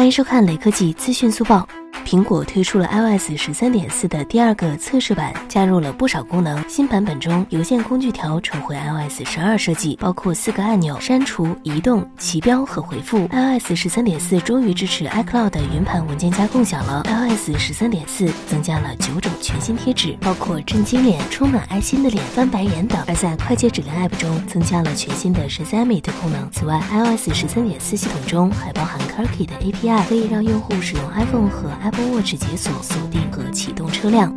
欢迎收看雷科技资讯速报。苹果推出了 iOS 十三点四的第二个测试版，加入了不少功能。新版本中，邮件工具条重回 iOS 十二设计，包括四个按钮：删除、移动、齐标和回复。iOS 十三点四终于支持 iCloud 云盘文件夹共享了。iOS 十三点四增加了九种全新贴纸，包括震惊脸、充满爱心的脸、翻白眼等。而在快捷指令 App 中，增加了全新的 Shazam 的功能。此外，iOS 十三点四系统中还包含 CarKey 的 API，可以让用户使用 iPhone 和 Apple Apple Watch 解锁、锁定和启动车辆。